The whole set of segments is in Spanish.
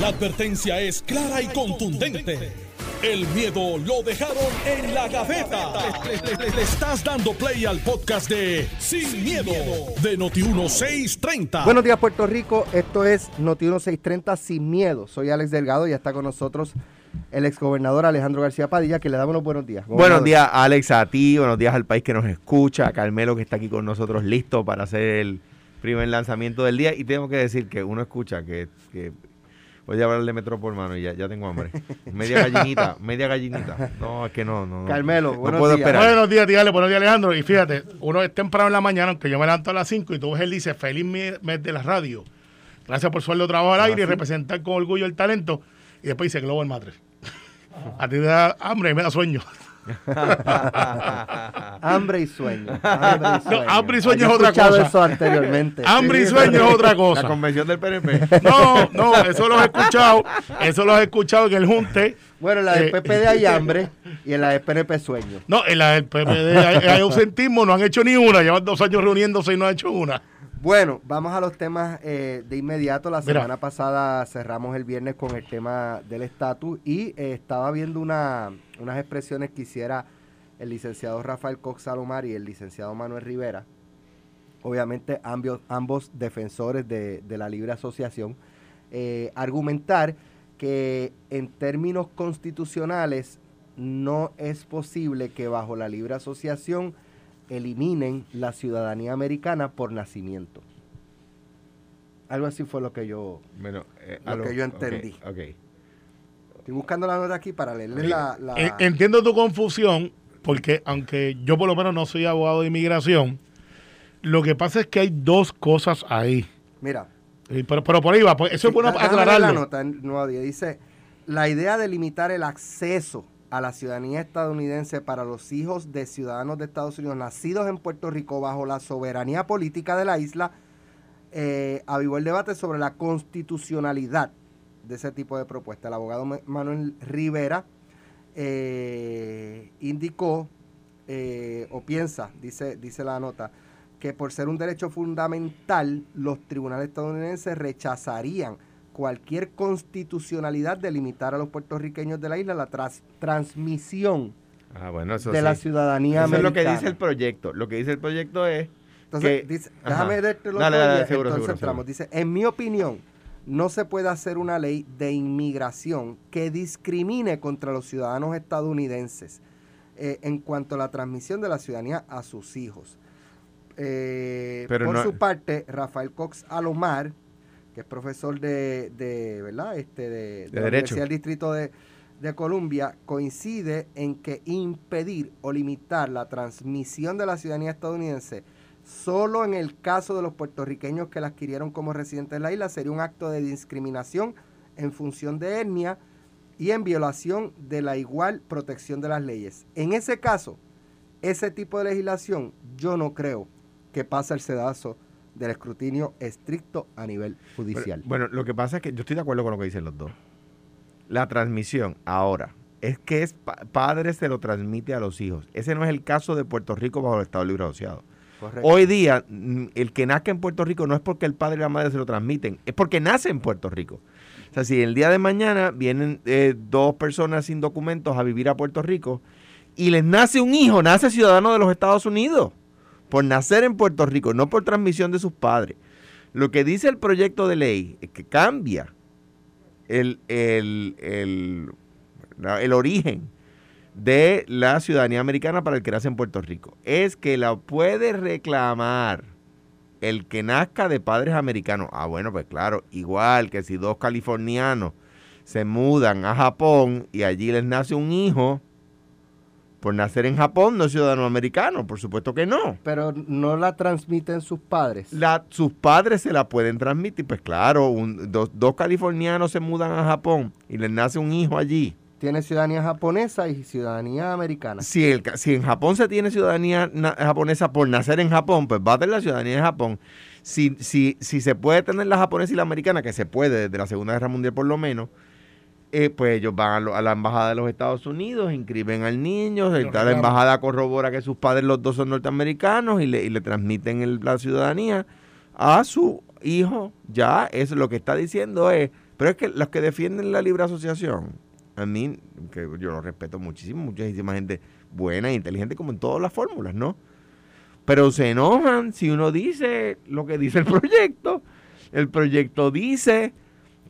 La advertencia es clara y contundente. El miedo lo dejaron en la gaveta. Le, le estás dando play al podcast de Sin, miedo, de Noti1630. Buenos días, Puerto Rico. Esto es Noti1630 Sin Miedo. Soy Alex Delgado y está con nosotros el exgobernador Alejandro García Padilla, que le damos los buenos días. Buenos días, Alex, a ti. Buenos días al país que nos escucha. A Carmelo, que está aquí con nosotros, listo para hacer el primer lanzamiento del día. Y tengo que decir que uno escucha que, que Voy a hablarle metro por mano y ya, ya tengo hambre. Media gallinita, media gallinita. No, es que no, no. Carmelo, no buenos puedo días. esperar. Buenos días, dígale, buenos días, Alejandro. Y fíjate, uno es temprano en la mañana, aunque yo me levanto a las 5 y tú ves él dice, feliz mes mes de la radio. Gracias por su sueldo de trabajo al Ah, aire y representar con orgullo el talento. Y después dice Global Matres. A ti te da hambre y me da sueño. Hambre y sueño. Hambre y sueño, No, hambre y sueño Yo he es otra cosa. eso anteriormente. Hambre y sueño es otra La cosa. convención del PNP. No, no, eso lo he escuchado. Eso lo he escuchado en el Junte. Bueno, en la del Eh, PPD hay hambre y en la del PNP sueño. No, en la del PPD hay, hay ausentismo, no han hecho ni una. Llevan dos años reuniéndose y no han hecho una. Bueno, vamos a los temas eh, de inmediato. La Mira. semana pasada cerramos el viernes con el tema del estatus y eh, estaba viendo una, unas expresiones que hiciera el licenciado Rafael Cox Salomar y el licenciado Manuel Rivera. Obviamente ambos, ambos defensores de, de la libre asociación. eh, argumentar que en términos constitucionales no es posible que bajo la libre asociación eliminen la ciudadanía americana por nacimiento. Algo así fue lo que yo Bueno, eh, Lo algo- que yo entendí. estoy buscando la nota aquí para leerles la, la- Entiendo tu confusión, porque aunque yo por lo menos no soy abogado de inmigración, lo que pasa es que hay dos cosas ahí. mira. Pero, pero por ahí va, pues eso es bueno aclararlo. La nota Día dice la idea de limitar el acceso a la ciudadanía estadounidense para los hijos de ciudadanos de Estados Unidos nacidos en Puerto Rico bajo la soberanía política de la isla eh, avivó el debate sobre la constitucionalidad de ese tipo de propuesta. El abogado Ma- Manuel Rivera eh, indicó eh, o piensa, dice, dice la nota, que por ser un derecho fundamental, los tribunales estadounidenses rechazarían cualquier constitucionalidad de limitar a los puertorriqueños de la isla la tras- transmisión Ah, bueno, eso de sí. la ciudadanía Eso es lo que americana. dice el proyecto. Lo que dice el proyecto es Entonces, que- dice, déjame darte seguro, entonces entramos. Dice, en mi opinión, no se puede hacer una ley de inmigración que discrimine contra los ciudadanos estadounidenses eh, en cuanto a la transmisión de la ciudadanía a sus hijos. Eh, Pero por no- su parte, Rafael Cox Alomar, que es profesor de, de ¿verdad? Este, de, de la Derecho. Universidad del Distrito de, de Columbia, coincide en que impedir o limitar la transmisión de la ciudadanía estadounidense solo en el caso de los puertorriqueños que la adquirieron como residentes de la isla sería un acto de discriminación en función de etnia y en violación de la igual protección de las leyes. En ese caso, ese tipo de legislación yo no creo que pase el sedazo del escrutinio estricto a nivel judicial. Pero, bueno, lo que pasa es que yo estoy de acuerdo con lo que dicen los dos. La transmisión, ahora, es que es pa- padre se lo transmite a los hijos. Ese no es el caso de Puerto Rico bajo el Estado Libre Asociado. Correcto. Hoy día, mm, el que nazca en Puerto Rico no es porque el padre y la madre se lo transmiten, es porque nace en Puerto Rico. O sea, si el día de mañana vienen eh, dos personas sin documentos a vivir a Puerto Rico y les nace un hijo, nace ciudadano de los Estados Unidos, por nacer en Puerto Rico, no por transmisión de sus padres. Lo que dice el proyecto de ley es que cambia el, el, el, el origen de la ciudadanía americana para el que nace en Puerto Rico. Es que la puede reclamar el que nazca de padres americanos. Ah, bueno, pues claro, igual que si dos californianos se mudan a Japón y allí les nace un hijo, por nacer en Japón no es ciudadano americano, por supuesto que no. Pero no la transmiten sus padres. La- sus padres se la pueden transmitir, pues claro, un- dos, dos californianos se mudan a Japón y les nace un hijo allí. Tiene ciudadanía japonesa y ciudadanía americana. Si, el si en Japón se tiene ciudadanía na- japonesa por nacer en Japón, pues va a tener la ciudadanía de Japón. Si, si, si se puede tener la japonesa y la americana, que se puede desde la Segunda Guerra Mundial por lo menos, eh, pues ellos van a, lo- a la embajada de los Estados Unidos, inscriben al niño, está la embajada corrobora que sus padres los dos son norteamericanos y le, y le transmiten el- la ciudadanía a su hijo. Ya, eso lo que está diciendo es, Pero es que los que defienden la libre asociación, a mí, que yo lo respeto muchísimo, muchísima gente buena e inteligente como en todas las fórmulas, ¿no? Pero se enojan si uno dice lo que dice el proyecto. El proyecto dice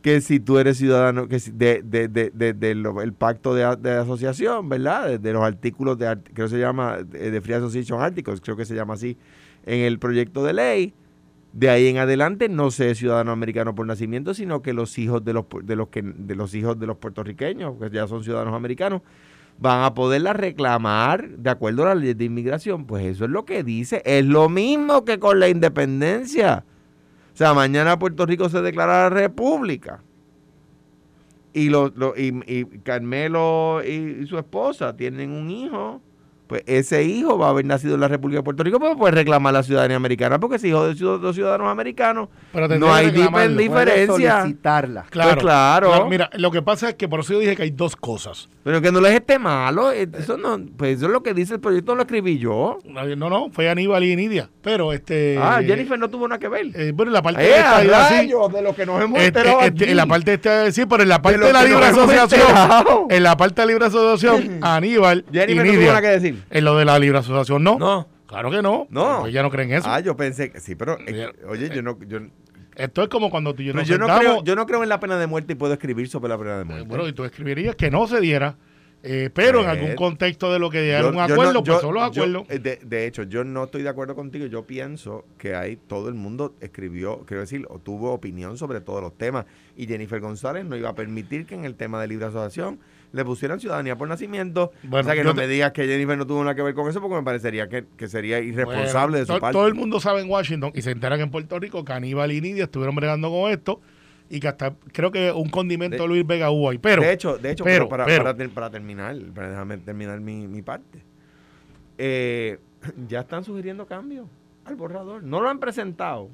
que si tú eres ciudadano, que de, de, de, de el pacto de, asociación, ¿verdad? De, los artículos de, creo se llama, de Free Association Articles, creo que se llama así, en el proyecto de ley, de ahí en adelante no sé ciudadano americano por nacimiento, sino que los hijos de los, de los, que, de los hijos de los puertorriqueños, que ya son ciudadanos americanos, van a poderla reclamar de acuerdo a la ley de inmigración. Pues eso es lo que dice. Es lo mismo que con la independencia. O sea, mañana Puerto Rico se declara república. Y, lo, y, Carmelo y, su esposa tienen un hijo pues ese hijo va a haber nacido en la República de Puerto Rico, pues puede reclamar la ciudadanía americana, porque es hijo de los ciudadanos americanos. no hay diferencia. solicitarla. Claro, pues claro. Mira, lo que pasa es que por eso yo dije que hay dos cosas. Pero que no les esté malo, eh, eso no, pues eso es lo que dice el proyecto, lo escribí yo. No, no, fue Aníbal y Nidia, pero este... Ah, Jennifer no tuvo nada que ver. Eh, bueno, la parte de esta de lo que nos hemos este, enterado este, En la parte de sí, pero en la parte de, la libre asociación, en la parte de la libre asociación, Aníbal Jennifer y Nidia. no tuvo nada que decir. En lo de la libre asociación, no. No. Claro que no. No. Pues ya no creen eso. Ah, yo pensé que sí, pero oye, yo no... Yo, esto es como cuando tú y yo yo no, creo, yo no creo en la pena de muerte y puedo escribir sobre la pena de muerte. bueno, y tú escribirías que no se diera, eh, pero en algún contexto de lo que era un acuerdo, pues son los acuerdos. Eh, de, de, hecho, yo no estoy de acuerdo contigo. Yo pienso que hay todo el mundo escribió, quiero decir, o tuvo opinión sobre todos los temas. Y Jennifer González no iba a permitir que en el tema de libre asociación le pusieran ciudadanía por nacimiento. o sea, que no me digas que Jennifer no tuvo nada que ver con eso porque me parecería que, sería irresponsable de su parte. Todo el mundo sabe en Washington y se enteran en Puerto Rico que Aníbal y Nidia estuvieron bregando con esto y que hasta creo que un condimento de, Luis Vega hubo ahí. Pero, de hecho, de hecho pero, para, para, terminar, para déjame terminar mi, mi parte, eh, ya están sugiriendo cambios al borrador. No lo han presentado,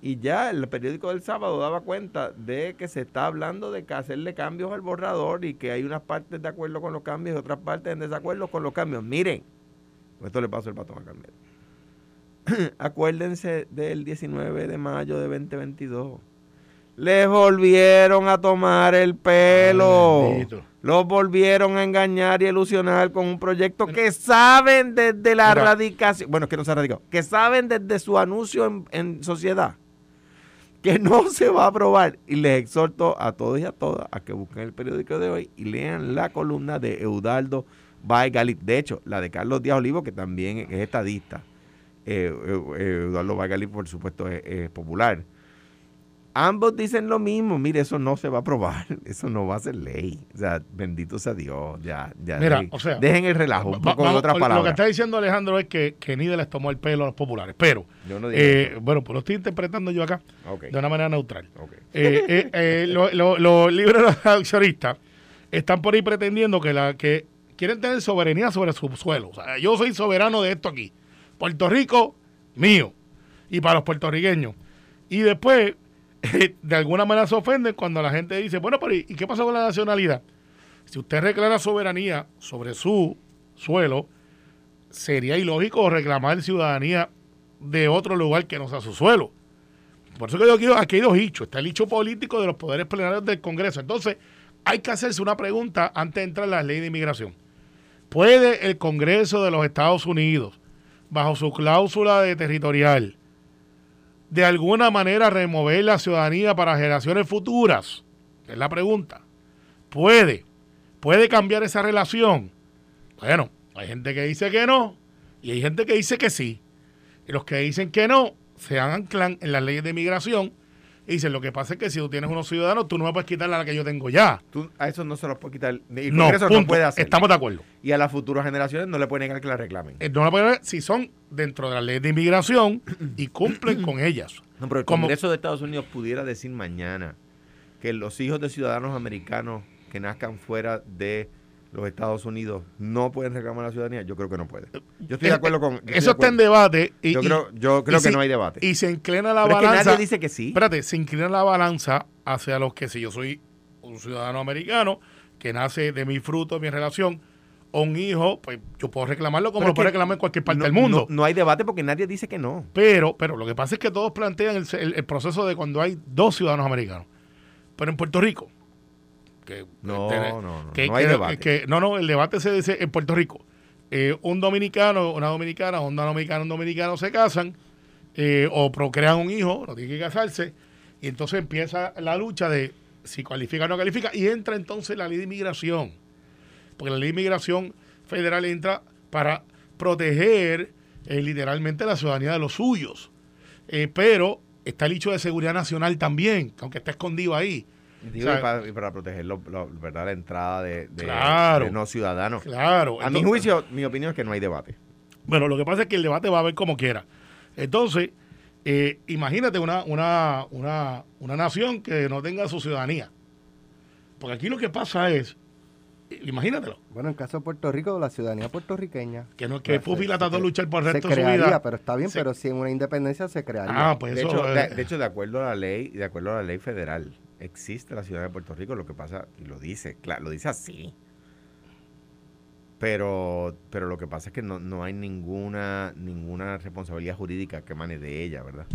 y ya el periódico del sábado daba cuenta de que se está hablando de que hacerle cambios al borrador y que hay unas partes de acuerdo con los cambios y otras partes en desacuerdo con los cambios. Miren, esto le pasó el pato a Carmelo. Acuérdense del 19 de mayo de 2022. Les volvieron a tomar el pelo. los volvieron a engañar y ilusionar con un proyecto que saben desde la radicación, bueno, que no se ha radicado, que saben desde su anuncio en, en sociedad no se va a aprobar. Y les exhorto a todos y a todas a que busquen el periódico de hoy y lean la columna de Eudaldo Baigalit. De hecho, la de Carlos Díaz Olivo, que también es estadista. Eh, Eudaldo Baigalit, por supuesto, es popular ambos dicen lo mismo. Mire, eso no se va a aprobar. Eso no va a ser ley. O sea, bendito sea Dios. Ya, ya. Mira, o sea, dejen el relajo. Un poco otras palabras. Lo que está diciendo Alejandro es que, que Nide les tomó el pelo a los populares. Pero, eh, bueno, pues lo estoy interpretando yo acá de una manera neutral. Eh, eh, eh los libros accionistas están por ahí pretendiendo que, la, que quieren tener soberanía sobre su suelo. O sea, yo soy soberano de esto aquí. Puerto Rico, mío. Y para los puertorriqueños. Y después de alguna manera se ofenden cuando la gente dice, bueno, pero ¿y qué pasa con la nacionalidad? Si usted reclama soberanía sobre su suelo, sería ilógico reclamar ciudadanía de otro lugar que no sea su suelo. Por eso que yo aquí, aquí hay dos hichos. Está el hecho político de los poderes plenarios del Congreso. Entonces, hay que hacerse una pregunta antes de entrar en la ley de inmigración. ¿Puede el Congreso de los Estados Unidos, bajo su cláusula de territorial, de alguna manera remover la ciudadanía para generaciones futuras? Es la pregunta. ¿Puede? ¿Puede cambiar esa relación? Bueno, hay gente que dice que no y hay gente que dice que sí. Y los que dicen que no se anclan en las leyes de inmigración y dicen, lo que pasa es que si tú tienes unos ciudadanos, tú no me puedes quitar la que yo tengo ya. Tú, a eso no se los puede quitar. Y no, no puede hacer. Estamos de acuerdo. Y a las futuras generaciones no le pueden negar que la reclamen. Eh, no la pueden si son dentro de la ley de inmigración y cumplen con ellas. No, pero el Congreso de Estados Unidos pudiera decir mañana que los hijos de ciudadanos americanos que nazcan fuera de los Estados Unidos no pueden reclamar la ciudadanía, yo creo que no puede. Yo estoy de acuerdo con... Eso está en debate. Y, yo creo, yo creo que no hay debate. Y se inclina la balanza... Es que nadie dice que sí. Espérate, se inclina la balanza hacia los que si yo soy un ciudadano americano que nace de mi fruto, mi relación, o un hijo, pues yo puedo reclamarlo como lo puedo reclamar en cualquier parte del mundo. No, hay debate porque nadie dice que no. Pero, pero lo que pasa es que todos plantean el, el proceso de cuando hay dos ciudadanos americanos. Pero en Puerto Rico, que, no, no, no, no hay debate. no, no, el debate se dice en Puerto Rico. Eh, un dominicano, una dominicana, un dominicano, un dominicano se casan eh, o procrean un hijo, no tiene que casarse, y entonces empieza la lucha de si califica o no califica, y entra entonces la ley de inmigración, porque la ley de inmigración federal entra para proteger eh, literalmente la ciudadanía de los suyos, pero está el hecho de seguridad nacional también, aunque está escondido ahí. Y, para, proteger ¿verdad? la entrada de, no ciudadanos. Claro. A mi juicio, mi opinión es que no hay debate. Bueno, lo que pasa es que el debate va a haber como quiera. Entonces, eh, imagínate una, una, una, una nación que no tenga su ciudadanía. Porque aquí lo que pasa es, imagínatelo. Bueno, en caso de Puerto Rico, la ciudadanía puertorriqueña. Que no que Pupi la trató de luchar por el resto de su vida. pero está bien, pero si en una independencia se crearía. Ah, pues de, hecho, de, hecho, de acuerdo a la ley, de acuerdo a la ley federal, existe la ciudadanía de Puerto Rico, lo que pasa, y lo dice, claro, lo dice así pero pero lo que pasa es que no, no hay ninguna ninguna responsabilidad jurídica que mane de ella, ¿verdad?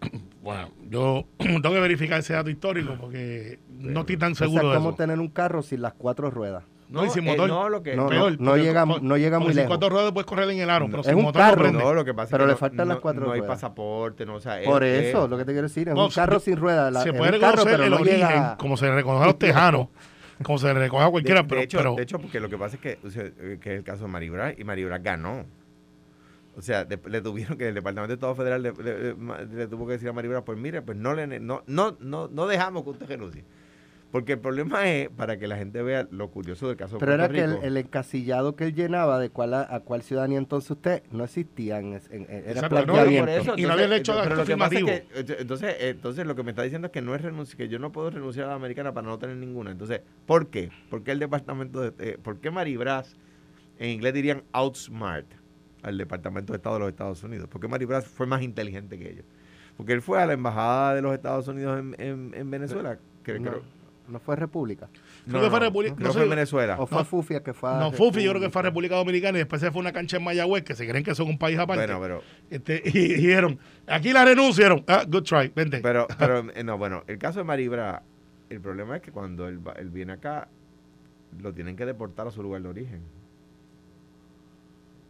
Bueno, yo tengo que verificar ese dato histórico porque no estoy tan seguro o sea, ¿cómo tener un carro sin las cuatro ruedas? No, y sin eh, no, lo que, no, no, llega, no llega muy lejos. Sin cuatro ruedas puedes correr en el aro, pero es un motor carro, no, lo que pasa pero es que le faltan las cuatro ruedas. No hay pasaporte, no, o sea, Por eso, lo que te quiero decir, es un carro sin ruedas. se puede reconocer el origen, como se reconoce a los tejanos como se le recoge a cualquiera. De, pero, hecho, de hecho, porque lo que pasa es que, eh, que es el caso de Maribra, y Maribra ganó. O sea, le tuvieron que el Departamento de Estado Federal le, tuvo que decir a Maribra, pues mire, pues no le no no no, no dejamos que usted renuncie. Porque el problema es, para que la gente vea lo curioso del caso Pero era que el, encasillado que él llenaba de cuál a, cuál ciudadanía entonces usted no existía. En, era planteamiento. y no había hecho pero lo que entonces, entonces lo que me está diciendo es que no es renuncia, que yo no puedo renunciar a la americana para no tener ninguna. Entonces, ¿por qué? ¿Por qué el departamento de, eh, por qué Maribras, en inglés dirían outsmart al departamento de Estado de los Estados Unidos? ¿Por qué Maribras fue más inteligente que ellos? Porque él fue a la embajada de los Estados Unidos en, en, Venezuela, que creo no fue República. No, no, fue República. No, fue Venezuela. O fue Fufia que fue. No, Fufi yo creo que fue a República Dominicana y después se fue una cancha en Mayagüez que se creen que son un país aparte. Bueno, pero. Este, y dijeron, aquí la renunciaron. Ah, good try, vente. Pero, pero eh, no, bueno, el caso de Maribra, el problema es que cuando él, él viene acá, lo tienen que deportar a su lugar de origen.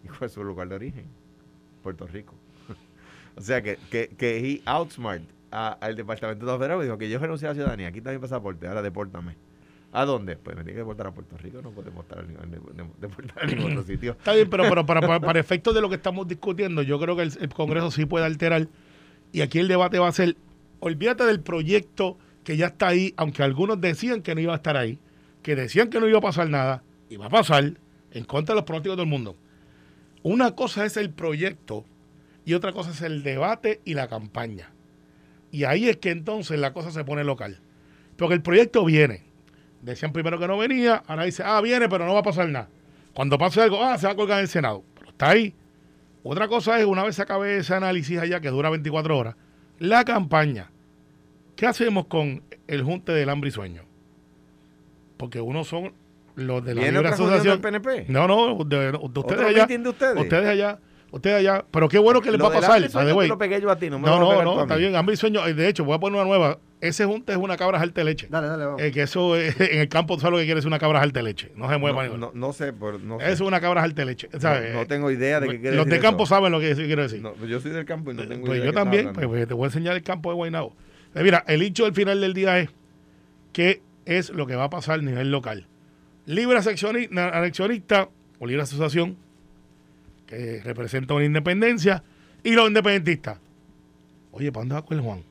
Y fue su lugar de origen, Puerto Rico. o sea que, que, que he outsmart al Departamento de Federal y dijo que yo renuncié a la ciudadanía, aquí está mi pasaporte, ahora depórtame. ¿A dónde? Pues me tiene que deportar a Puerto Rico, no puedo deportar a ningún, otro sitio. Está bien, pero, pero para, para, efectos de lo que estamos discutiendo, yo creo que el, Congreso sí puede alterar. Y aquí el debate va a ser, olvídate del proyecto que ya está ahí, aunque algunos decían que no iba a estar ahí, que decían que no iba a pasar nada, y va a pasar en contra de los pronósticos del mundo. Una cosa es el proyecto y otra cosa es el debate y la campaña. Y ahí es que entonces la cosa se pone local. Porque el proyecto viene. Decían primero que no venía, ahora dice, ah, viene, pero no va a pasar nada. Cuando pase algo, ah, se va a colgar en el Senado. Pero está ahí. Otra cosa es, una vez se acabe ese análisis allá, que dura 24 horas, la campaña. ¿Qué hacemos con el junte del hambre y sueño? Porque uno son los de la libre asociación. PNP? No, no, de, ustedes allá. Ustedes? ustedes allá Usted allá, pero qué bueno que le va a pasar. Lo pegué yo a ti, no No, no, no, está bien. Hambre y sueño. De hecho, voy a poner una nueva. Ese junte es una cabra jalta de leche. Dale, dale, vamos. Eh, que eso en el campo, tú sabes lo que quiere decir una cabra jalta de leche. No se mueva. No, no, sé, pero no sé. Es una cabra jalta de leche. No, tengo idea de qué quiere Los de campo saben lo que quiero decir. Pues yo soy del campo y no tengo pues idea. Yo también, pues, te voy a enseñar el campo de Guaynabo. Mira, el hecho del final del día es qué es lo que va a pasar a nivel local. Libre anexionista o libre asociación que representa una independencia, y los independentistas. Oye, ¿para dónde va el Juan?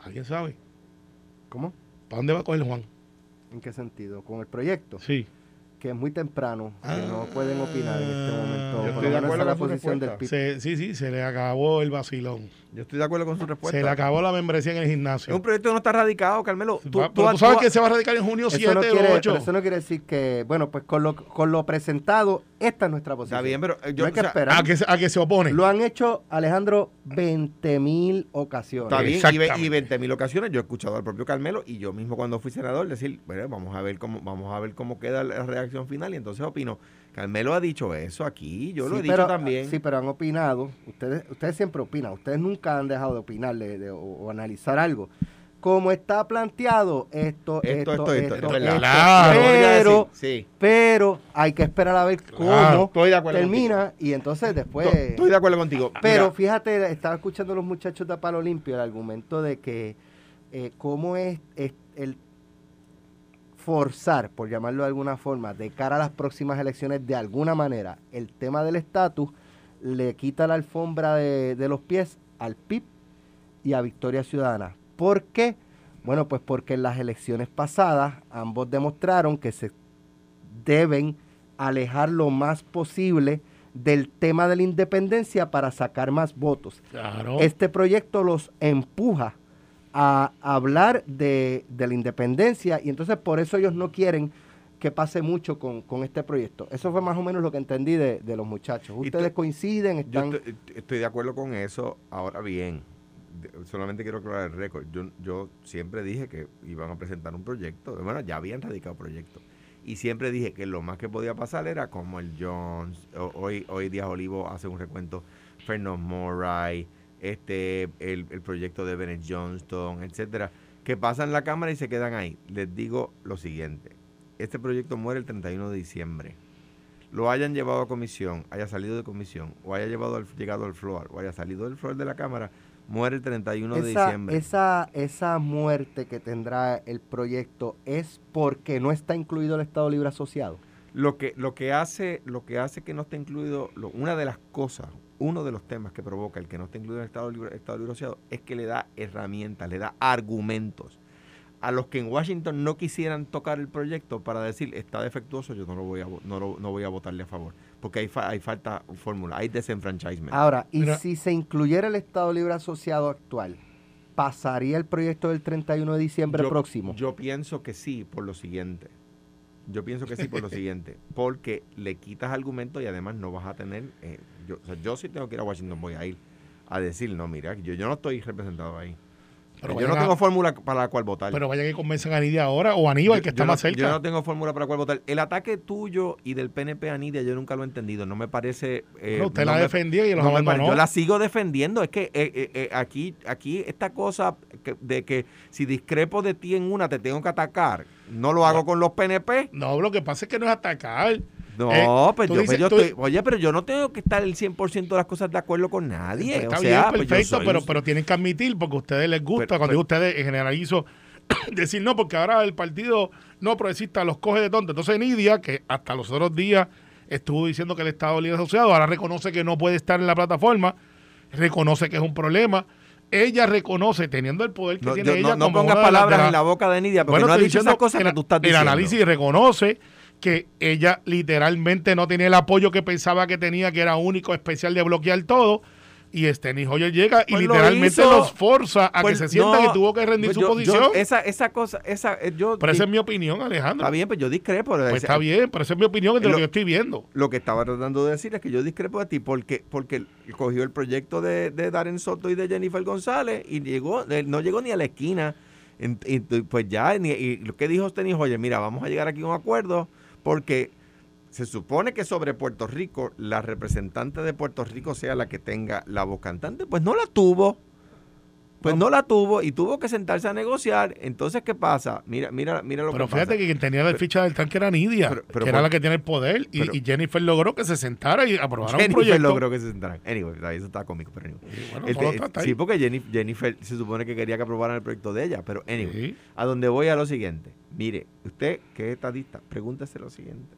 ¿Alguien sabe? ¿Cómo? ¿Para dónde va con el Juan? ¿En qué sentido? ¿Con el proyecto? Sí que es muy temprano, que no pueden opinar en este momento. Yo estoy de acuerdo con la posición del PIB. sí, sí, se le acabó el vacilón. Yo estoy de acuerdo con su respuesta. Se le acabó la membresía en el gimnasio. Es un proyecto que no está radicado, Carmelo. Tú, tú, sabes que se va a radicar en junio 7 o 8. eso no quiere decir que, bueno, pues con lo, con lo presentado, esta es nuestra posición. Está bien, pero eh, yo, hay que esperar. A que, a que se opone. Lo han hecho, Alejandro, 20 mil ocasiones. Está bien, y 20 mil ocasiones. Yo he escuchado al propio Carmelo y yo mismo cuando fui senador decir, bueno, vamos a ver cómo, vamos a ver cómo queda la reacción final y entonces opino Carmelo ha dicho eso aquí, yo lo he dicho también. Sí, pero han opinado, ustedes ustedes siempre opinan, ustedes nunca han dejado de opinar o, analizar algo. Como está planteado, esto, esto, esto, esto, esto, pero, pero hay que esperar a ver cómo termina y entonces después... Estoy de acuerdo contigo. Pero fíjate, estaba escuchando a los muchachos de Palo Limpio el argumento de que eh, cómo es, es el forzar, por llamarlo de alguna forma, de cara a las próximas elecciones, de alguna manera, el tema del estatus le quita la alfombra de, los pies al PIB y a Victoria Ciudadana. ¿Por qué? Bueno, pues porque en las elecciones pasadas ambos demostraron que se deben alejar lo más posible del tema de la independencia para sacar más votos. Este proyecto los empuja a hablar de, la independencia y entonces por eso ellos no quieren que pase mucho con, este proyecto. Eso fue más o menos lo que entendí de, los muchachos. Ustedes coinciden, están... Yo estoy, de acuerdo con eso. Ahora bien, solamente quiero aclarar el récord. Yo, yo siempre dije que iban a presentar un proyecto. Bueno, ya habían radicado proyectos. Y siempre dije que lo más que podía pasar era como el Jones. Hoy, hoy Díaz Olivo hace un recuento. Fernando Moray este, el, proyecto de Bennett Johnston, etcétera, que pasan la Cámara y se quedan ahí. Les digo lo siguiente, este proyecto muere el 31 de diciembre. Lo hayan llevado a comisión, haya salido de comisión, o haya llevado al, llegado al floor, o haya salido del floor de la Cámara, muere el 31 de diciembre. Esa, esa muerte que tendrá el proyecto es porque no está incluido el Estado Libre Asociado. Lo que, lo que hace, lo que hace que no esté incluido, una de las cosas, uno de los temas que provoca el que no esté incluido en el Estado Libre, Estado Asociado es que le da herramientas, le da argumentos a los que en Washington no quisieran tocar el proyecto para decir está defectuoso, yo no lo voy a no, no voy a votarle a favor, porque hay, hay falta fórmula, hay desenfranchisement. Ahora, y si se incluyera el Estado Libre Asociado actual, ¿pasaría el proyecto del 31 de diciembre próximo? Yo pienso que sí, por lo siguiente. Yo pienso que sí por lo siguiente, porque le quitas argumentos y además no vas a tener eh, yo, o sea, yo sí tengo que ir a Washington, voy a ir a decir, no, mira, yo, yo no estoy representado ahí. Pero yo no tengo fórmula para la cual votar. Pero vaya que convencen a Nidia ahora o a Aníbal, que está más cerca. Yo no tengo fórmula para la cual votar. El ataque tuyo y del PNP a Nidia yo nunca lo he entendido. No me parece... Eh, usted la defendía y los abandonó. Yo la sigo defendiendo. Es que eh, eh, aquí, aquí esta cosa de que si discrepo de ti en una te tengo que atacar, no lo hago con los PNP. No, lo que pasa es que no es atacar. No, eh, pues, yo, pues yo estoy, oye, pero yo no tengo que estar el 100% de las cosas de acuerdo con nadie. Está bien, pues perfecto, pero, pero tienen que admitir, porque a ustedes les gusta, cuando ustedes en generalizo, decir no, porque ahora el partido no progresista los coge de tonto. Entonces Nidia, que hasta los otros días estuvo diciendo que el Estado Libre Asociado, ahora reconoce que no puede estar en la plataforma, reconoce que es un problema. Ella reconoce, teniendo el poder que tiene ella. No, no pongas palabras en la boca de Nidia, porque no ha dicho esas cosas que tú estás diciendo. El análisis reconoce que ella literalmente no tiene el apoyo que pensaba que tenía, que era único, especial de bloquear todo. Y Steny Hoyer llega y pues literalmente los forza a que pues se sientan y tuvo que rendir pues su posición. esa, esa cosa, esa, eh, yo. Pero esa es mi opinión, Alejandro. Está bien, pues yo discrepo. Pues está bien, pero esa es mi opinión de lo, que yo estoy viendo. Lo que estaba tratando de decir es que yo discrepo de ti porque, porque cogió el proyecto de, de Darren Soto y de Jennifer González y llegó, no llegó ni a la esquina. Y, pues ya, y lo que dijo Steny Hoyer, mira, vamos a llegar aquí a un acuerdo porque se supone que sobre Puerto Rico la representante de Puerto Rico sea la que tenga la voz cantante, pues no la tuvo. Pues no, la tuvo y tuvo que sentarse a negociar. Entonces, ¿qué pasa? Mira, mira, mira lo pero que pasa. Pero fíjate que quien tenía la ficha del tanque era Nidia, que era la que tiene el poder. Y, Jennifer logró que se sentara y aprobara un proyecto. Jennifer logró que se sentara. Anyway, eso estaba cómico, pero anyway. sí, porque Jennifer, se supone que quería que aprobaran el proyecto de ella. Pero anyway, a donde voy a lo siguiente. Mire, usted que es estadista, pregúntese lo siguiente.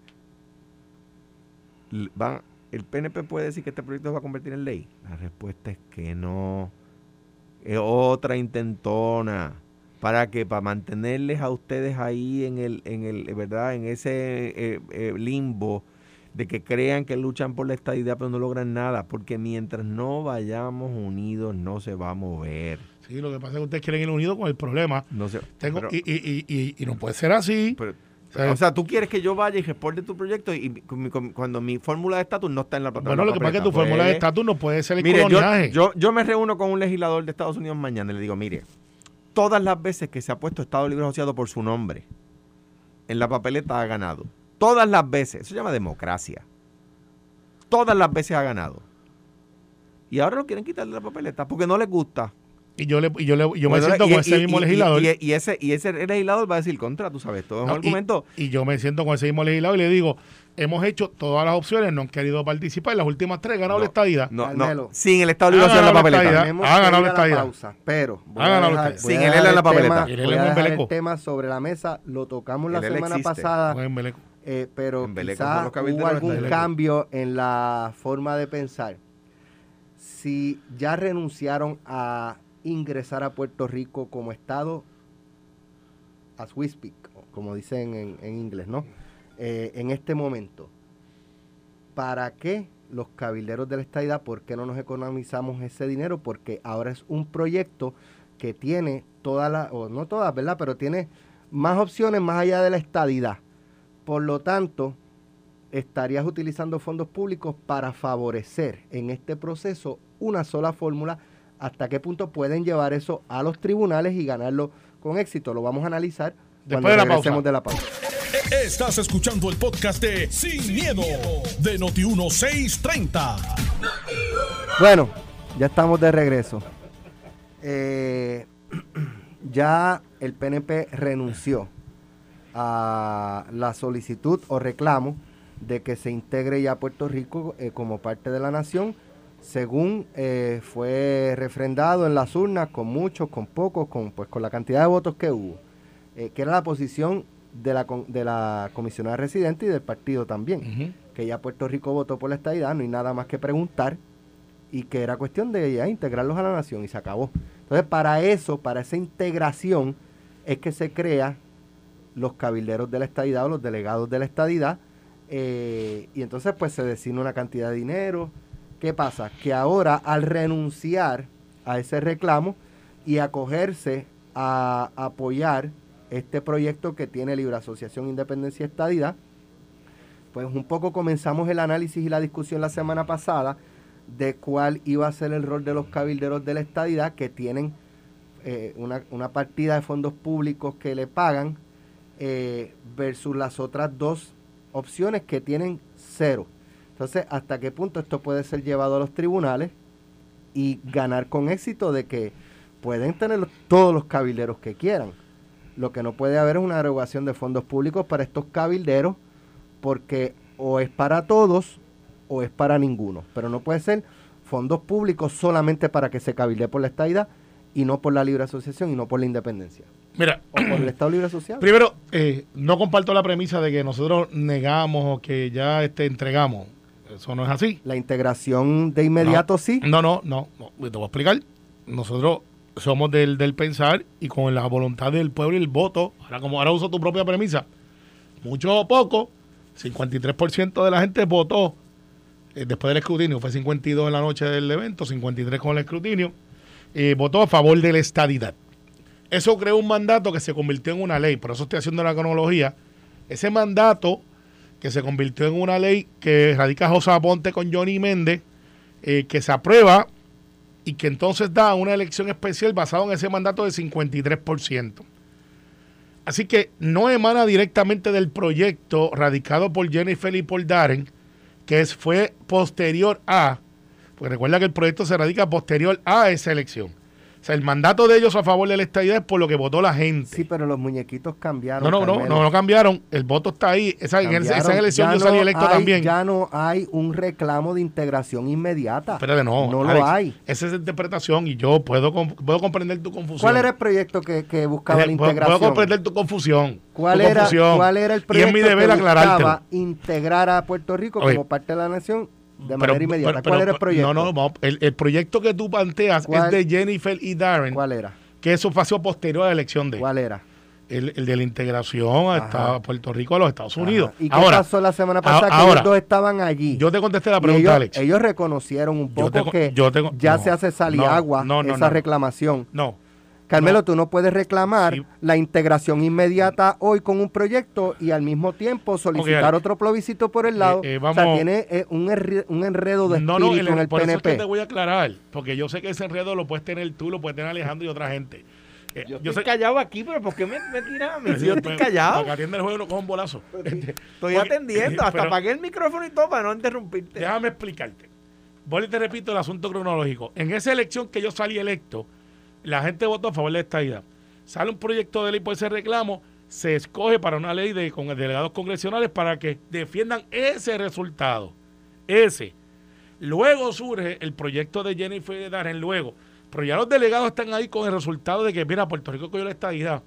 ¿Va, ¿El PNP puede decir que este proyecto se va a convertir en ley? La respuesta es que no. Es otra intentona. ¿Para que Para mantenerles a ustedes ahí en el, en el ¿verdad? En ese eh, eh, limbo de que crean que luchan por la estadidad pero no logran nada. Porque mientras no vayamos unidos no se va a mover. Sí, lo que pasa es que ustedes quieren ir unidos con el problema. No sé. Tengo, y, y, y, y, no puede ser así. O sea, tú quieres que yo vaya y reporte tu proyecto y, cuando mi fórmula de estatus no está en la plataforma. Bueno, lo que pasa es que tu fórmula de pues, estatus no puede ser el mire, yo, yo, me reúno con un legislador de Estados Unidos mañana y le digo, mire, todas las veces que se ha puesto Estado Libre Asociado por su nombre, en la papeleta ha ganado. Todas las veces. Eso se llama democracia. Todas las veces ha ganado. Y ahora lo quieren quitar de la papeleta porque no les gusta. Y yo, le, y yo, le, yo me siento con ese mismo legislador. Y, ese, y ese legislador va a decir contra, tú sabes, todo es un argumento. Y, yo me siento con ese mismo legislador y le digo, hemos hecho todas las opciones, no han querido participar, las últimas tres ganado la estadía. No, no, sin el Estado Libre la papeleta. Ha ganado la estadía. pero ha ganado la Sin el en la papeleta. el tema sobre la mesa, lo tocamos la semana pasada. Eh, pero quizás hubo algún cambio en la forma de pensar. Si ya renunciaron a ingresar a Puerto Rico como Estado, as we speak, como dicen en, inglés, ¿no? Eh, en este momento, ¿para qué los cabilderos de la estadidad, por qué no nos economizamos ese dinero? Porque ahora es un proyecto que tiene todas las, o no todas, ¿verdad? Pero tiene más opciones más allá de la estadidad. Por lo tanto, estarías utilizando fondos públicos para favorecer en este proceso una sola fórmula hasta qué punto pueden llevar eso a los tribunales y ganarlo con éxito. Lo vamos a analizar Después de la pausa. de la pausa. Estás escuchando el podcast de Sin, miedo, de Noti1630. Bueno, ya estamos de regreso. Eh, ya el PNP renunció a la solicitud o reclamo de que se integre ya Puerto Rico eh, como parte de la nación según eh, fue refrendado en las urnas, con muchos, con pocos, con, pues, con la cantidad de votos que hubo, eh, que era la posición de la, de la comisionada residente y del partido también, que ya Puerto Rico votó por la estadidad, no hay nada más que preguntar, y que era cuestión de ya integrarlos a la nación y se acabó. Entonces, para eso, para esa integración, es que se crea los cabilderos de la estadidad o los delegados de la estadidad, eh, y entonces pues se designa una cantidad de dinero, ¿Qué pasa? Que ahora al renunciar a ese reclamo y acogerse a apoyar este proyecto que tiene Libre Asociación Independencia Estadidad, pues un poco comenzamos el análisis y la discusión la semana pasada de cuál iba a ser el rol de los cabilderos de la estadidad que tienen eh, una, partida de fondos públicos que le pagan eh, versus las otras dos opciones que tienen cero. Entonces, ¿hasta qué punto esto puede ser llevado a los tribunales y ganar con éxito de que pueden tener todos los cabilderos que quieran? Lo que no puede haber es una erogación de fondos públicos para estos cabilderos porque o es para todos o es para ninguno. Pero no puede ser fondos públicos solamente para que se cabilde por la estadidad y no por la libre asociación y no por la independencia. Mira, o por el Estado Libre Social. Primero, eh, no comparto la premisa de que nosotros negamos o que ya este, entregamos eso no es así. La integración de inmediato sí. No, no, no, Te voy a explicar. Nosotros somos del, del pensar y con la voluntad del pueblo y el voto. Ahora, como ahora uso tu propia premisa, mucho o poco, 53% de la gente votó eh, después del escrutinio. Fue 52 en la noche del evento, 53 con el escrutinio. Eh, votó a favor de la estadidad. Eso creó un mandato que se convirtió en una ley. Por eso estoy haciendo la cronología. Ese mandato que se convirtió en una ley que radica José Aponte con Johnny Méndez, eh, que se aprueba y que entonces da una elección especial basada en ese mandato de 53%. Así que no emana directamente del proyecto radicado por Jennifer y por Darren, que es, fue posterior a, porque recuerda que el proyecto se radica posterior a esa elección sea, el mandato de ellos a favor de la estadidad es por lo que votó la gente. Sí, pero los muñequitos cambiaron. No, no, no, no, no, cambiaron. El voto está ahí. Esa, en esa elección yo salí electo también. Ya no hay un reclamo de integración inmediata. Pero no. No lo hay. Esa es la interpretación y yo puedo, puedo comprender tu confusión. ¿Cuál era el proyecto que, que buscaba la integración? Puedo comprender tu confusión. ¿Cuál, era, ¿Cuál era el proyecto y es mi deber que buscaba integrar a Puerto Rico como parte de la nación de manera inmediata. ¿Cuál era el proyecto? No, no, el, proyecto que tú planteas es de Jennifer y Darren. ¿Cuál era? Que eso fue posterior a la elección de. ¿Cuál era? El, de la integración a Puerto Rico a los Estados Unidos. ¿Y qué pasó la semana pasada? que ellos dos estaban allí. Yo te contesté la pregunta, ellos, Alex. Ellos reconocieron un poco que ya se hace salir agua esa reclamación. No, Carmelo, tú no puedes reclamar la integración inmediata hoy con un proyecto y al mismo tiempo solicitar otro plebiscito por el lado. Eh, eh, o sea, tiene eh, un, enredo de espíritu no, el, en el por PNP. Eso es que te voy a aclarar, porque yo sé que ese enredo lo puedes tener tú, lo puedes tener Alejandro y otra gente. yo, estoy callado aquí, pero ¿por qué me, me tiran a mí? Si yo estoy callado. Para que atienda el juego no coja un bolazo. Estoy atendiendo, hasta apagué el micrófono y todo para no interrumpirte. Déjame explicarte. Voy y te repito el asunto cronológico. En esa elección que yo salí electo, la gente votó a favor de esta idea. Sale un proyecto de ley por ese reclamo, se escoge para una ley de con delegados congresionales para que defiendan ese resultado. Ese. Luego surge el proyecto de Jennifer Darren, luego. Pero ya los delegados están ahí con el resultado de que, mira, Puerto Rico cogió la estadidad.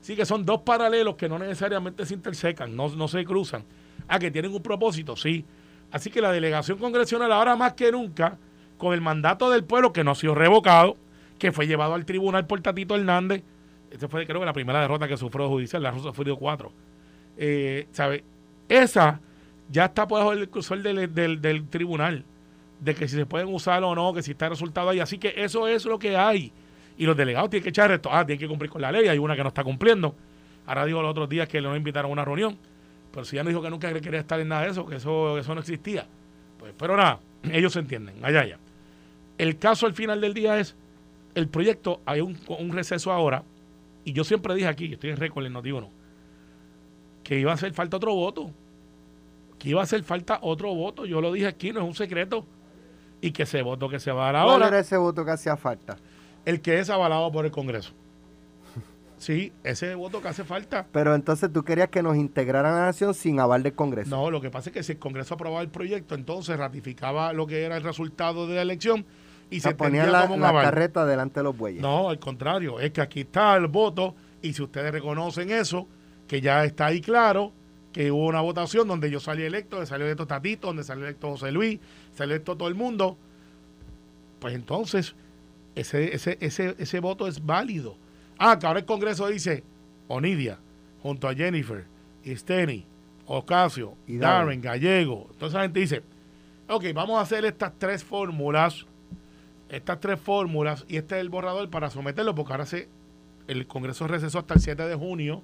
Sí, que son dos paralelos que no necesariamente se intersecan, no, no se cruzan. Ah, que tienen un propósito, sí. Así que la delegación congresional ahora más que nunca, con el mandato del pueblo que no ha sido revocado, que fue llevado al tribunal por Tatito Hernández, esta fue creo que la primera derrota que sufrió judicial, la Rosa sufrido cuatro. Eh, ¿Sabe? Esa ya está por el cursor del, del, tribunal, de que si se pueden usar o no, que si está el resultado ahí. Así que eso es lo que hay. Y los delegados tienen que echar esto, ah, tienen que cumplir con la ley, hay una que no está cumpliendo. Ahora digo los otros días que le no invitaron a una reunión. Pero si ya no dijo que nunca quería estar en nada de eso, que eso, eso no existía. Pues, pero nada, ellos se entienden, allá, allá. El caso al final del día es, el proyecto, hay un, receso ahora, y yo siempre dije aquí, estoy en récord no digo no, que iba a hacer falta otro voto. Que iba a hacer falta otro voto. Yo lo dije aquí, no es un secreto. Y que ese voto que se va a dar ahora. ¿Cuál era ese voto que hacía falta? El que es avalado por el Congreso. Sí, ese voto que hace falta. Pero entonces tú querías que nos integraran a la nación sin aval del Congreso. No, lo que pasa es que si el Congreso aprobaba el proyecto, entonces ratificaba lo que era el resultado de la elección y se ponía la, como la carreta delante de los bueyes. No, al contrario, es que aquí está el voto y si ustedes reconocen eso, que ya está ahí claro, que hubo una votación donde yo salí electo, donde salió electo Tatito, donde salió electo José Luis, salió electo todo el mundo, pues entonces ese, ese, ese, ese voto es válido Ah, que ahora el Congreso dice Onidia, junto a Jennifer, y Steny, Ocasio, y Darren, Gallego. Entonces la gente dice, ok, vamos a hacer estas tres fórmulas, estas tres fórmulas, y este es el borrador para someterlo, porque ahora se, el Congreso recesó hasta el 7 de junio,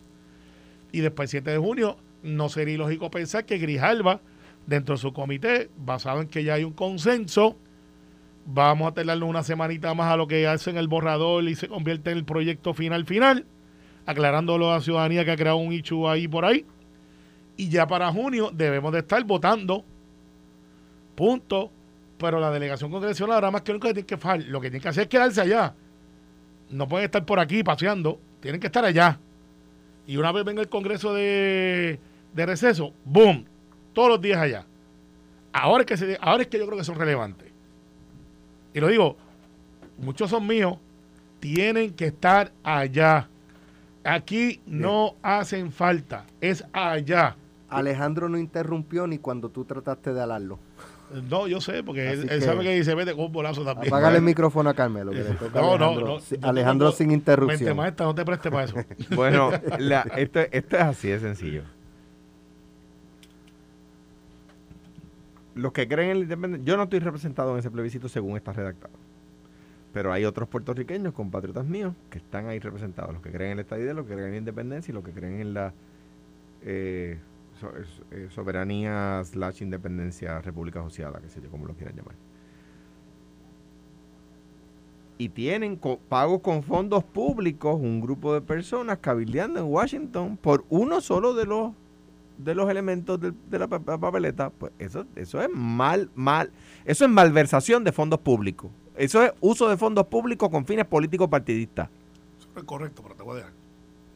y después del 7 de junio no sería ilógico pensar que Grijalva, dentro de su comité, basado en que ya hay un consenso, Vamos a tenerle una semanita más a lo que hacen el borrador y se convierte en el proyecto final final, aclarándolo a la ciudadanía que ha creado un ichu ahí por ahí. Y ya para junio debemos de estar votando. Punto. Pero la delegación congresional ahora más que nunca tiene que lo que tiene que hacer es quedarse allá. No pueden estar por aquí paseando, tienen que estar allá. Y una vez venga el Congreso de, de receso, ¡boom! Todos los días allá. Ahora es que, se, ahora es que yo creo que son relevantes y lo digo, muchos son míos, tienen que estar allá. Aquí no hacen falta, es allá. Alejandro no interrumpió ni cuando tú trataste de alarlo. No, yo sé, porque él, sabe que dice vete con un bolazo también. Apágale el micrófono a Carmelo. no, Alejandro, no, no, Alejandro sin interrupción. Mente maestra, no te preste para eso. bueno, esto, esto es así de sencillo. los que creen en la independencia, yo no estoy representado en ese plebiscito según está redactado. Pero hay otros puertorriqueños, compatriotas míos, que están ahí representados, los que creen en la estadía, los que creen en la independencia y los que creen en la eh, eh, soberanía slash independencia república asociada, que sé yo, como lo quieran llamar. Y tienen pagos con fondos públicos un grupo de personas cabildeando en Washington por uno solo de los de los elementos de, la papeleta, pues eso, eso es mal, mal, eso es malversación de fondos públicos. Eso es uso de fondos públicos con fines políticos partidistas. Eso no es correcto, pero te voy a dejar.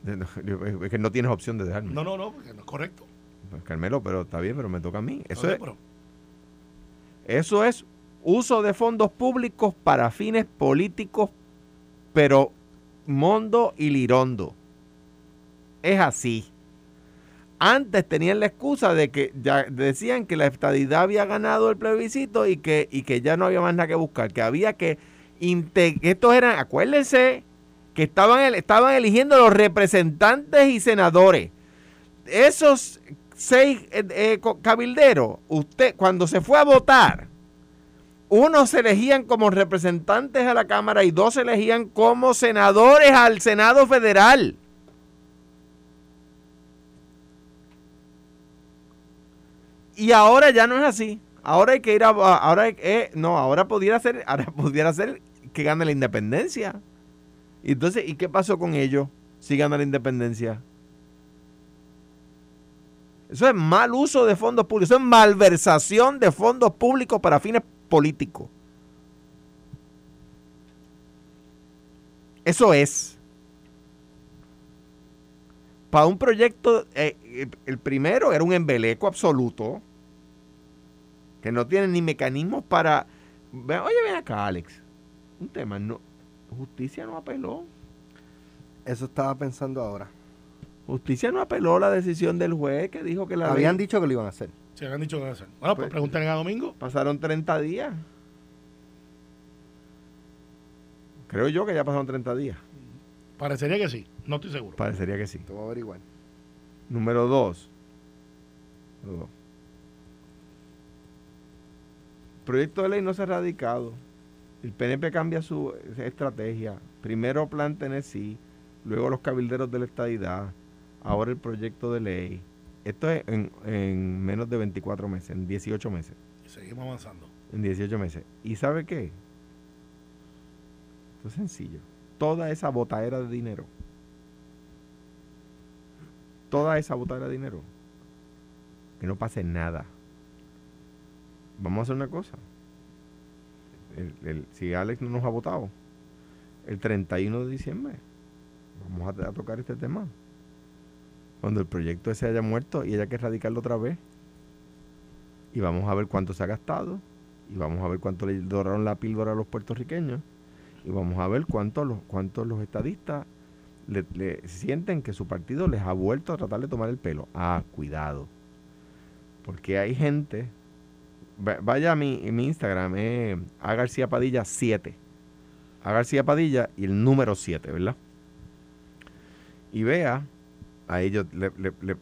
Es que no tienes opción de dejarme. No, no, no, porque no es correcto. Pues Carmelo, pero está bien, pero me toca a mí. Eso, es, eso es uso de fondos públicos para fines políticos, pero mondo y lirondo. Es así. Antes tenían la excusa de que ya decían que la estadidad había ganado el plebiscito y que, y que ya no había más nada que buscar, que había que estos eran, acuérdense que estaban, estaban eligiendo los representantes y senadores. Esos seis eh, eh, cabilderos, usted cuando se fue a votar, unos se elegían como representantes a la Cámara y dos se elegían como senadores al Senado Federal. Y ahora ya no es así. Ahora hay que ir a. Ahora eh, no, ahora pudiera ser, ahora pudiera ser que gane la independencia. Entonces, ¿y qué pasó con ellos? Sigan a la independencia. Eso es mal uso de fondos públicos, eso es malversación de fondos públicos para fines políticos. Eso es. Para un proyecto, eh, el primero era un embeleco absoluto, que no tiene ni mecanismos para... Oye, ven acá, Alex. Un tema, no, justicia no apeló. Eso estaba pensando ahora. Justicia no apeló la decisión del juez que dijo que la Habían dicho que lo iban a hacer. Sí, habían dicho que lo iban a hacer. Bueno, pues, pues pregúntenle a Domingo. Pasaron 30 días. Creo yo que ya pasaron 30 días. Parecería que sí, no estoy seguro. Parecería que sí. Te voy a averiguar. Número dos. Número dos. El proyecto de ley no se ha radicado. El PNP cambia su estrategia. Primero Plan Tennessee, luego los cabilderos de la estadidad, ahora el proyecto de ley. Esto es en, en menos de 24 meses, en 18 meses. Y seguimos avanzando. En 18 meses. ¿Y sabe qué? es sencillo. Toda esa botadera de dinero, toda esa botadera de dinero, que no pase nada. Vamos a hacer una cosa. si Alex no nos ha votado, el 31 de diciembre, vamos a, tocar este tema. Cuando el proyecto ese haya muerto y haya que erradicarlo otra vez. Y vamos a ver cuánto se ha gastado. Y vamos a ver cuánto le doraron la píldora a los puertorriqueños y vamos a ver cuántos los, cuántos los estadistas le, sienten que su partido les ha vuelto a tratar de tomar el pelo. Ah, cuidado. Porque hay gente, vaya a mi, mi Instagram, eh, a García Padilla 7. A García Padilla y el número 7, ¿verdad? Y vea, a ellos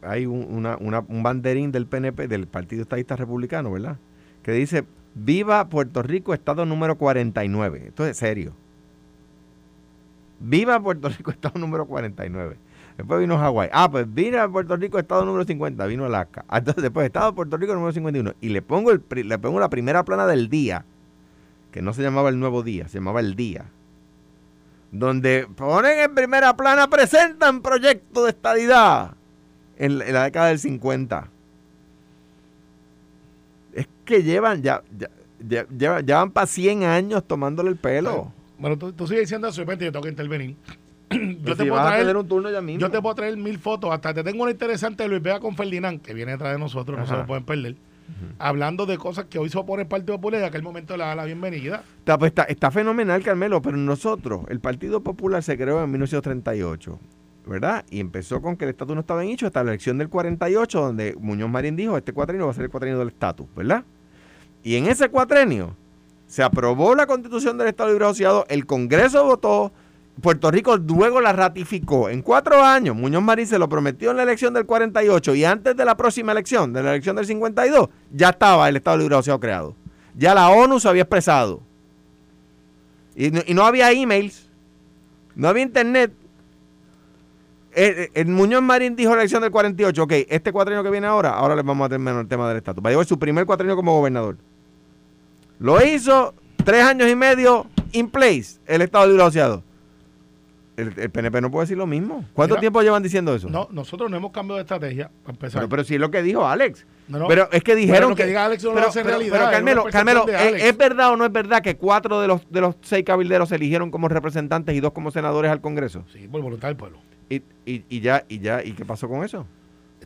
hay un, banderín del PNP, del Partido Estadista Republicano, ¿verdad? Que dice, viva Puerto Rico, estado número 49. Esto es serio. Viva Puerto Rico, estado número 49. Después vino Hawái. Ah, pues vino Puerto Rico, estado número 50. Vino Alaska. Ah, entonces, después, estado Puerto Rico número 51. Y le pongo, el, le pongo la primera plana del día, que no se llamaba el nuevo día, se llamaba el día. Donde ponen en primera plana, presentan proyecto de estadidad en, la década del 50. Es que llevan, ya, ya, ya, van para 100 años tomándole el pelo. Bueno, tú, sigues diciendo eso, yo tengo que intervenir. yo, te puedo traer, un turno ya mismo. yo te puedo traer mil fotos. Hasta te tengo una interesante de Luis Vega con Ferdinand, que viene detrás de nosotros, no se lo pueden perder. Hablando de cosas que hoy se el Partido Popular y en aquel momento le da la bienvenida. Está, pues, está, está fenomenal, Carmelo, pero nosotros, el Partido Popular se creó en 1938. ¿verdad? Y empezó con que el estatus no estaba en hecho hasta la elección del 48, donde Muñoz Marín dijo, este cuatrenio va a ser el cuatrenio del estatus, ¿verdad? Y en ese cuatrenio, se aprobó la constitución del Estado Libre Asociado, el Congreso votó, Puerto Rico luego la ratificó. En cuatro años, Muñoz Marín se lo prometió en la elección del 48 y antes de la próxima elección, de la elección del 52, ya estaba el Estado Libre Asociado creado. Ya la ONU se había expresado. Y no, había emails, no había internet. El, Muñoz Marín dijo la elección del 48, ok, este cuatrienio que viene ahora, ahora les vamos a terminar el tema del estatus. Va a llevar su primer cuatrienio como gobernador. Lo hizo tres años y medio in place el Estado Libre Asociado. El, PNP no puede decir lo mismo. ¿Cuánto tiempo llevan diciendo eso? No, nosotros no hemos cambiado de estrategia para empezar. Pero, sí es lo que dijo Alex. pero es que dijeron que, diga Alex no lo hace realidad. Carmelo, Carmelo ¿es, verdad o no es verdad que cuatro de los de los seis cabilderos se eligieron como representantes y dos como senadores al Congreso? Sí, por voluntad del pueblo. Y, y, y ya, y ya, ¿y qué pasó con eso?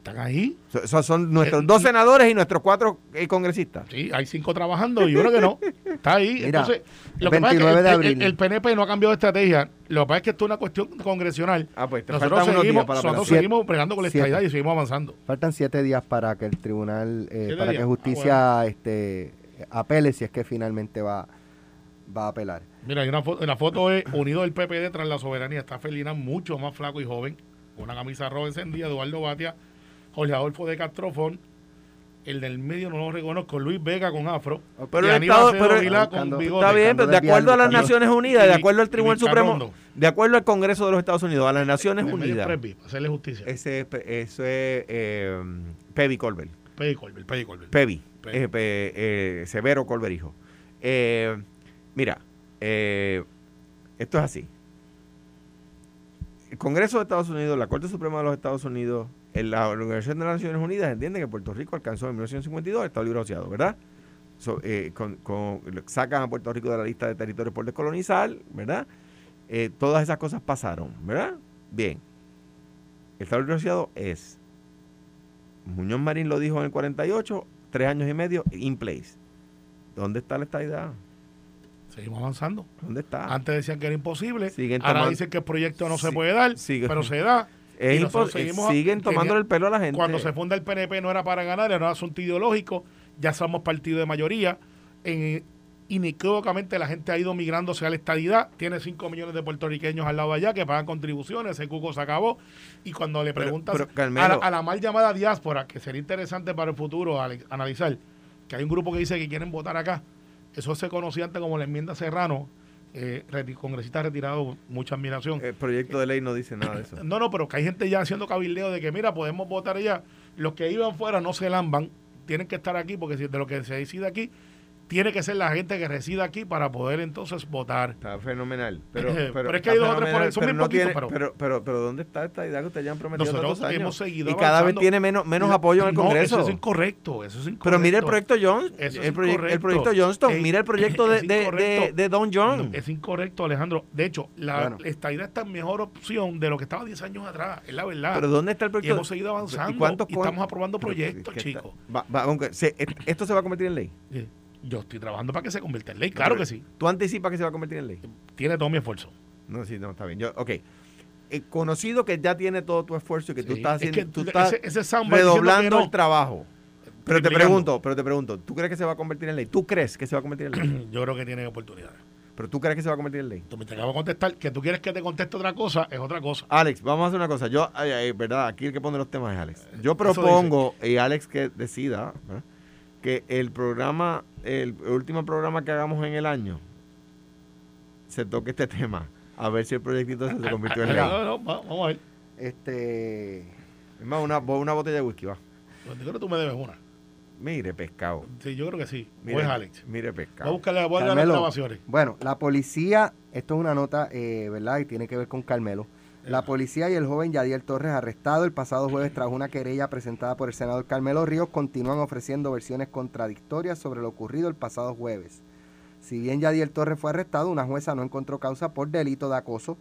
Están ahí. Esos son nuestros eh, dos senadores y nuestros cuatro eh, congresistas. Sí, hay cinco trabajando y uno que no. Está ahí. Entonces, lo que pasa es que el, PNP no ha cambiado de estrategia. Lo que pasa es que esto es una cuestión congresional. Ah, pues nosotros seguimos, nosotros seguimos pregando con la estabilidad y seguimos avanzando. Faltan siete días para que el tribunal, eh, para que justicia ah, este, apele si es que finalmente va, va a apelar. Mira, hay una foto, la foto es unido del PPD tras la soberanía. Está Felina mucho más flaco y joven, con una camisa roja encendida, Eduardo Batia Jorge Adolfo de Castrofón. El del medio no lo reconozco, Luis Vega con afro. Pero, el Estado, pero está bien, pero de acuerdo a las Naciones Unidas, de acuerdo al Tribunal Supremo, de acuerdo al Congreso de los Estados Unidos, a las Naciones Unidas. hacerle justicia. Ese, eso es eh, Pevi Colbert. Pevi Colbert, Pevi Colbert. Pevi, eh, eh, Severo Colbert, hijo. Eh, mira, esto es así. el Congreso de Estados Unidos, la Corte Suprema de los Estados Unidos, la Organización de las Naciones Unidas entienden que Puerto Rico alcanzó en 1952 el Estado Libre Asociado, ¿verdad? Eh, con, sacan a Puerto Rico de la lista de territorios por descolonizar, ¿verdad? Eh, todas esas cosas pasaron, ¿verdad? Bien. El Estado Libre Asociado es, Muñoz Marín lo dijo en el 48, tres años y medio in place. ¿Dónde está la estadidad? Seguimos avanzando. ¿Dónde está? Antes decían que era imposible. ahora dicen que el proyecto no se puede dar, pero se da. Siguen tomando el pelo a la gente. Cuando se funda el PNP no era para ganar, era un asunto ideológico. Ya somos partido de mayoría. En, inequívocamente la gente ha ido migrando hacia la estadidad. Tiene 5 millones de puertorriqueños al lado de allá que pagan contribuciones. Ese cuco se acabó. Y cuando le preguntas a, la, mal llamada diáspora, que sería interesante para el futuro analizar, que hay un grupo que dice que quieren votar acá eso se conocía antes como la enmienda Serrano, eh, congresista retirado, mucha admiración. El proyecto de ley no dice nada de eso. No, no, pero que hay gente ya haciendo cabildeo de que, mira, podemos votar allá. Los que iban fuera no se lamban, tienen que estar aquí porque si de lo que se decide aquí tiene que ser la gente que reside aquí para poder entonces votar. Está fenomenal. Pero, pero, es que hay dos o tres por ahí, son bien poquitos. pero, pero, pero, ¿dónde está esta idea que ustedes ya han prometido Nosotros hemos seguido Y cada vez tiene menos, menos apoyo en el Congreso. eso es incorrecto, eso es incorrecto. Pero mire el proyecto Jones, el, proyecto Johnston, mira el proyecto de, de, de, Don John. es incorrecto, Alejandro. De hecho, la, esta idea está en mejor opción de lo que estaba 10 años atrás, es la verdad. Pero ¿dónde está el proyecto? Y hemos seguido avanzando y, estamos aprobando proyectos, chicos. ¿Esto se va a convertir en ley? Sí. Yo estoy trabajando para que se convierta en ley, claro que sí. ¿Tú anticipas que se va a convertir en ley? Tiene todo mi esfuerzo. No, sí, no, está bien. Yo, ok. Eh, conocido que ya tiene todo tu esfuerzo y que tú estás haciendo, tú estás redoblando el trabajo. Pero te pregunto, pero te pregunto, ¿tú crees que se va a convertir en ley? ¿Tú crees que se va a convertir en ley? Yo creo que tiene oportunidades. Pero tú crees que se va a convertir en ley. Tú me te acabo de contestar. Que tú quieres que te conteste otra cosa, es otra cosa. Alex, vamos a hacer una cosa. Yo, verdad, aquí el que pone los temas es Alex. Yo propongo, y Alex que decida, que el programa, el último programa que hagamos en el año, se toque este tema. A ver si el proyectito se, convirtió en ley. No, no, vamos a ver. Este. Es más, una, una botella de whisky, va. Yo creo que tú me debes una. Mire, pescado. Sí, yo creo que sí. Mire, es Alex. Mire, pescado. Voy a buscarle a las grabaciones. Bueno, la policía, esto es una nota, eh, ¿verdad? Y tiene que ver con Carmelo. La policía y el joven Yadiel Torres, arrestado el pasado jueves tras una querella presentada por el senador Carmelo Ríos, continúan ofreciendo versiones contradictorias sobre lo ocurrido el pasado jueves. Si bien Yadiel Torres fue arrestado, una jueza no encontró causa por delito de acoso,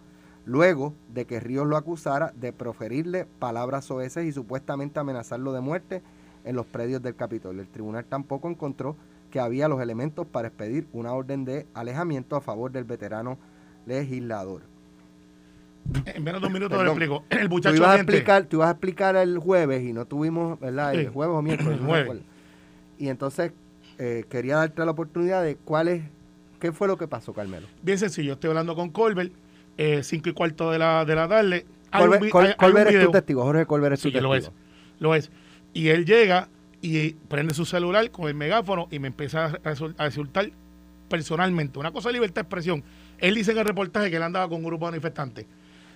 luego de que Ríos lo acusara de proferirle palabras soeces y supuestamente amenazarlo de muerte en los predios del Capitolio. El tribunal tampoco encontró que había los elementos para expedir una orden de alejamiento a favor del veterano legislador. En menos de dos minutos lo explico. El muchacho tú ibas, a explicar, tú ibas a explicar el jueves y no tuvimos, ¿verdad? El jueves o miércoles. Y entonces eh, quería darte la oportunidad de cuál es, qué fue lo que pasó, Carmelo. Bien sencillo, estoy hablando con Colbert, eh, cinco y cuarto de la, de la tarde. Colbert, es tu testigo, Jorge Colbert es tu testigo. Lo es, lo es. Y él llega y prende su celular con el megáfono y me empieza a, insultar personalmente. Una cosa de libertad de expresión. Él dice en el reportaje que él andaba con un grupo de manifestantes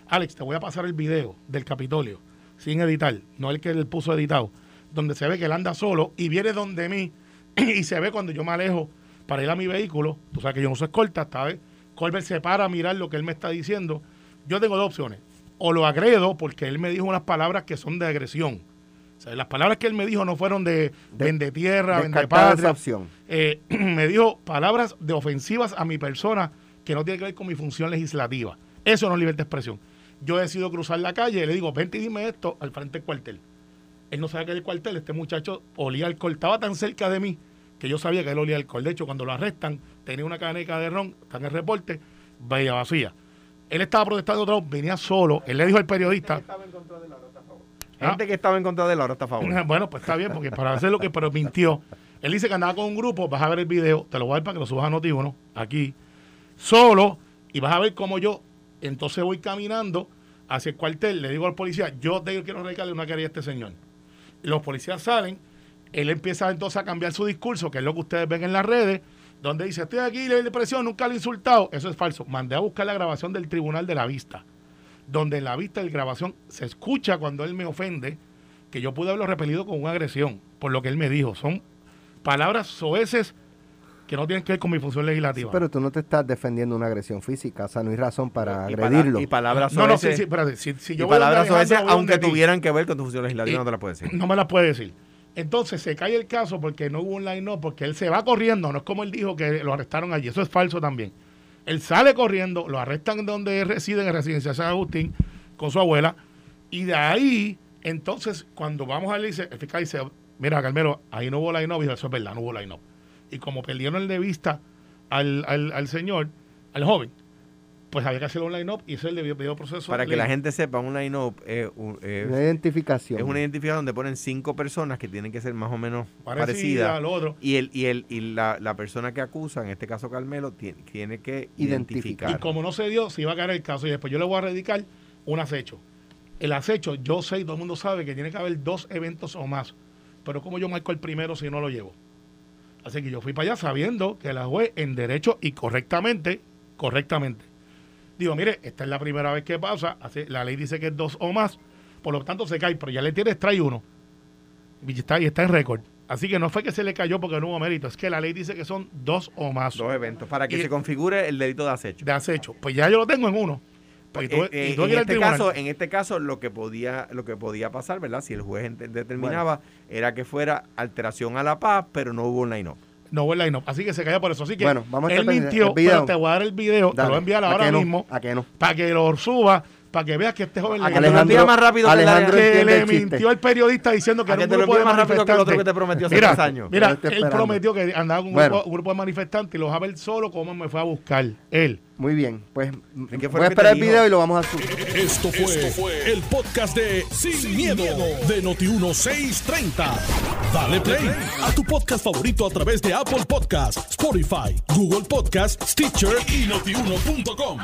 Alex, te voy a pasar el video del Capitolio, sin editar, no el que él puso editado, donde se ve que él anda solo y viene donde mí y se ve cuando yo me alejo para ir a mi vehículo, tú sabes que yo no soy escolta, vez Colbert se para a mirar lo que él me está diciendo. Yo tengo dos opciones. O lo agredo porque él me dijo unas palabras que son de agresión. O sea, las palabras que él me dijo no fueron de, de vende tierra, vende patria. Opción. Eh, me dijo palabras de ofensivas a mi persona que no tiene que ver con mi función legislativa. Eso no es libertad de expresión yo decido cruzar la calle y le digo, vente y dime esto al frente del cuartel. Él no sabe que es el cuartel, este muchacho olía alcohol, estaba tan cerca de mí que yo sabía que él olía alcohol. De hecho, cuando lo arrestan, tenía una caneca de ron, está en el reporte, veía vacía. Él estaba protestando otro, venía solo, él le dijo al periodista... Gente que estaba en contra de la está a favor. Gente que estaba en contra de la está a favor. bueno, pues está bien, porque para hacer lo que, pero mintió. Él dice que andaba con un grupo, vas a ver el video, te lo voy a dar para que lo subas a noti aquí, solo, y vas a ver cómo yo entonces voy caminando hacia el cuartel, le digo al policía, yo quiero recargarle una querella a este señor. Los policías salen, él empieza entonces a cambiar su discurso, que es lo que ustedes ven en las redes, donde dice, estoy aquí, le depresión, nunca lo he insultado. Eso es falso. Mandé a buscar la grabación del Tribunal de la Vista, donde en la vista de grabación se escucha cuando él me ofende, que yo pude haberlo repelido con una agresión, por lo que él me dijo. Son palabras soeces que no tienen que ver con mi función legislativa. pero tú no te estás defendiendo una agresión física, o sea, no hay razón para agredirlo. y palabras no, no, sí, sí, espérate, si, si yo y palabras aunque tuvieran que ver con tu función legislativa, no te las puedes decir. No me las puede decir. Entonces se cae el caso porque no hubo un line-up, porque él se va corriendo, no es como él dijo que lo arrestaron allí, eso es falso también. Él sale corriendo, lo arrestan donde reside, en la residencia de San Agustín, con su abuela, y de ahí, entonces, cuando vamos a dice, el fiscal dice, mira, Carmelo, ahí no hubo line-up, y eso es verdad, no hubo line-up. Y como perdieron el de vista al, al, al señor, al joven, pues había que hacer un line-up y ese es el debido proceso. Para que la gente sepa, un line-up es una identificación. Es una identificación donde ponen cinco personas que tienen que ser más o menos parecidas. otro. Y, el, y, el, y la, la, persona que acusa, en este caso Carmelo, tiene, tiene que identificar. Y como no se dio, se iba a caer el caso y después yo le voy a radicar un acecho. El acecho, yo sé y todo el mundo sabe que tiene que haber dos eventos o más. Pero como yo marco el primero si no lo llevo? Así que yo fui para allá sabiendo que la juez en derecho y correctamente, correctamente, Digo, mire, esta es la primera vez que pasa, la ley dice que es dos o más, por lo tanto se cae, pero ya le tienes trae uno. Y está, y está en récord. Así que no fue que se le cayó porque no hubo mérito, es que la ley dice que son dos o más. Dos eventos, para que se configure el delito de acecho. De acecho. Pues ya yo lo tengo en uno. Pues, eh, eh, en, este caso, en este caso, lo que podía, lo que podía pasar, ¿verdad? Si el juez determinaba, era que fuera alteración a la paz, pero no hubo un line-up. No hubo el line Así que se calla por eso. Así que bueno, vamos a él mintió, pero te voy a dar el video, te lo voy a enviar ahora mismo. ¿A que no? Para que lo suba para que veas que este joven le, Alejandro, más rápido Alejandro que, le mintió el periodista diciendo que, era un grupo de más rápido que el otro que te prometió hace mira, años. Mira, él prometió que andaba con un, grupo, un, grupo, de manifestantes y los va a ver solo cómo me fue a buscar él. Muy bien, pues voy a esperar el video y lo vamos a subir. Esto fue, el podcast de Sin, miedo, de Noti1630. Dale play a tu podcast favorito a través de Apple Podcasts, Spotify, Google Podcasts, Stitcher y notiuno.com.